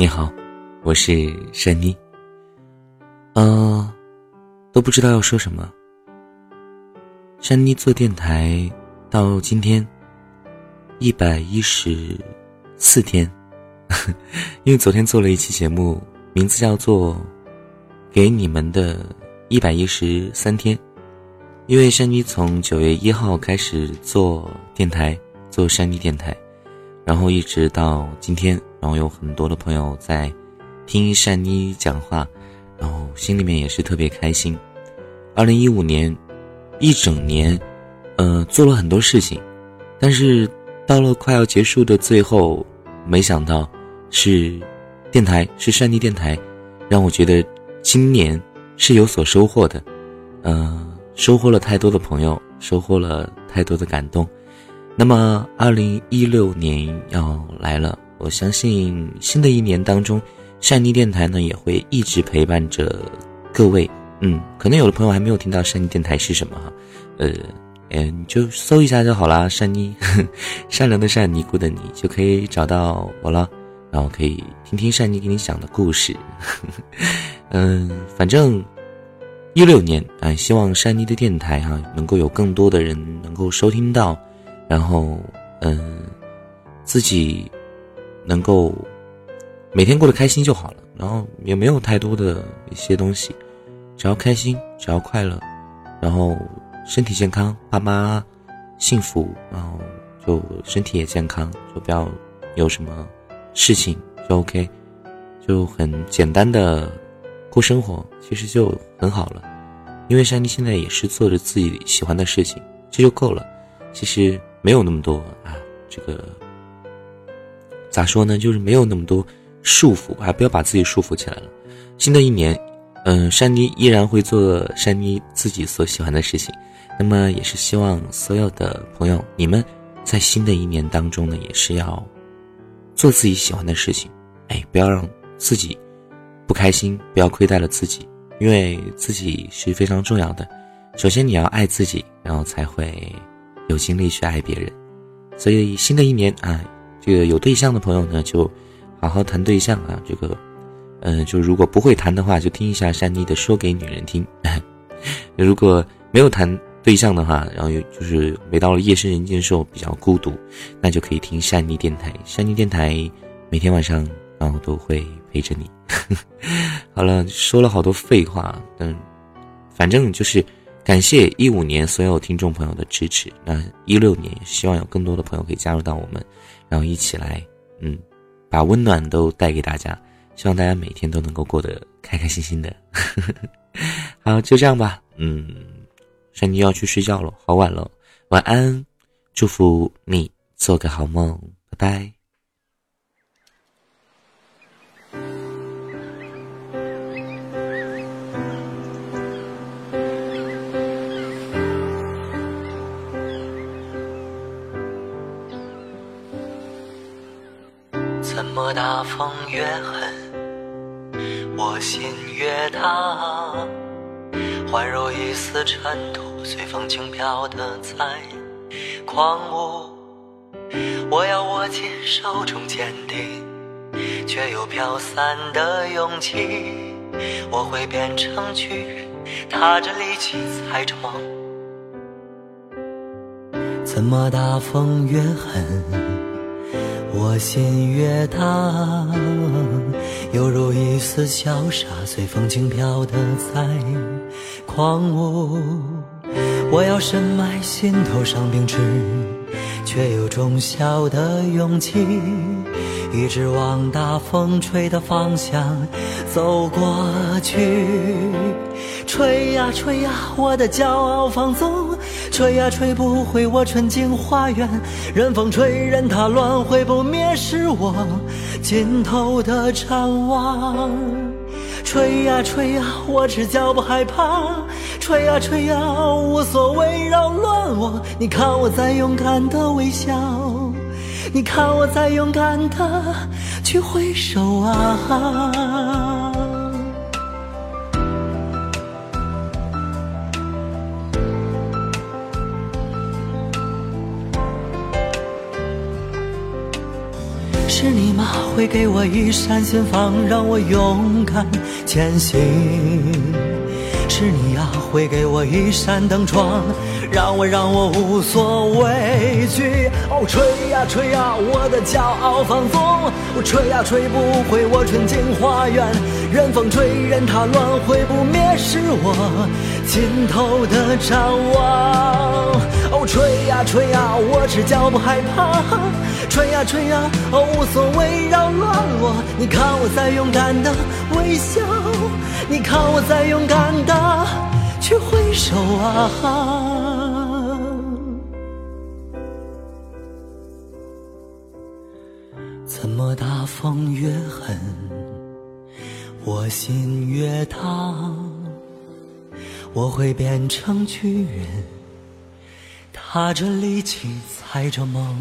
你好，我是珊妮。嗯，都不知道要说什么。珊妮做电台到今天一百一十四天，因为昨天做了一期节目，名字叫做《给你们的一百一十三天》。因为珊妮从九月一号开始做电台，做珊妮电台。然后一直到今天，然后有很多的朋友在听善妮讲话，然后心里面也是特别开心。二零一五年一整年，呃，做了很多事情，但是到了快要结束的最后，没想到是电台，是善妮电台，让我觉得今年是有所收获的，呃，收获了太多的朋友，收获了太多的感动。那么，二零一六年要来了，我相信新的一年当中，善妮电台呢也会一直陪伴着各位。嗯，可能有的朋友还没有听到善妮电台是什么哈，呃，嗯，就搜一下就好啦，善妮，善良的善，尼姑的你，就可以找到我了，然后可以听听善妮给你讲的故事。嗯，反正一六年啊，希望善妮的电台哈能够有更多的人能够收听到。然后，嗯，自己能够每天过得开心就好了。然后也没有太多的一些东西，只要开心，只要快乐，然后身体健康，爸妈幸福，然后就身体也健康，就不要有什么事情，就 OK，就很简单的过生活，其实就很好了。因为珊妮现在也是做着自己喜欢的事情，这就够了。其实。没有那么多啊，这个咋说呢？就是没有那么多束缚，还不要把自己束缚起来了。新的一年，嗯，珊妮依然会做珊妮自己所喜欢的事情。那么，也是希望所有的朋友，你们在新的一年当中呢，也是要做自己喜欢的事情。哎，不要让自己不开心，不要亏待了自己，因为自己是非常重要的。首先，你要爱自己，然后才会。有精力去爱别人，所以新的一年啊，这个有对象的朋友呢，就好好谈对象啊。这个，嗯，就如果不会谈的话，就听一下珊妮的说给女人听。如果没有谈对象的话，然后又就是每到了夜深人静的时候比较孤独，那就可以听珊妮电台。珊妮电台每天晚上然后都会陪着你。好了，说了好多废话，但反正就是。感谢一五年所有听众朋友的支持。那一六年，希望有更多的朋友可以加入到我们，然后一起来，嗯，把温暖都带给大家。希望大家每天都能够过得开开心心的。好，就这样吧。嗯，珊妮要去睡觉了，好晚了，晚安，祝福你做个好梦，拜拜。怎么大风越狠，我心越大？宛如一丝尘土，随风轻飘的在狂舞。我要握紧手中坚定，却又飘散的勇气。我会变成巨人，踏着力气，踩着梦。怎么大风越狠？我心越大，犹如一丝潇洒，随风轻飘的在狂舞。我要深埋心头上秉持，却有种小的勇气，一直往大风吹的方向走过去。吹呀吹呀，我的骄傲放纵。吹呀吹不回我纯净花园，任风吹任它乱，会不灭是我尽头的展望。吹呀吹呀，我赤脚不害怕，吹呀吹呀，无所谓扰乱我。你看我在勇敢的微笑，你看我在勇敢的去挥手啊。是你吗？会给我一扇心房，让我勇敢前行。是你呀，会给我一扇灯窗，让我让我无所畏惧。哦，吹呀吹呀，我的骄傲放纵，我吹呀吹不回我纯净花园。任风吹，任它乱，会不灭是我尽头的展望。哦，吹呀吹呀，我赤脚不害怕，吹呀吹呀，哦无所谓扰乱我。你看我在勇敢的微笑。你看我在勇敢的去挥手啊，怎么大风越狠，我心越烫。我会变成巨人，踏着力气，踩着梦。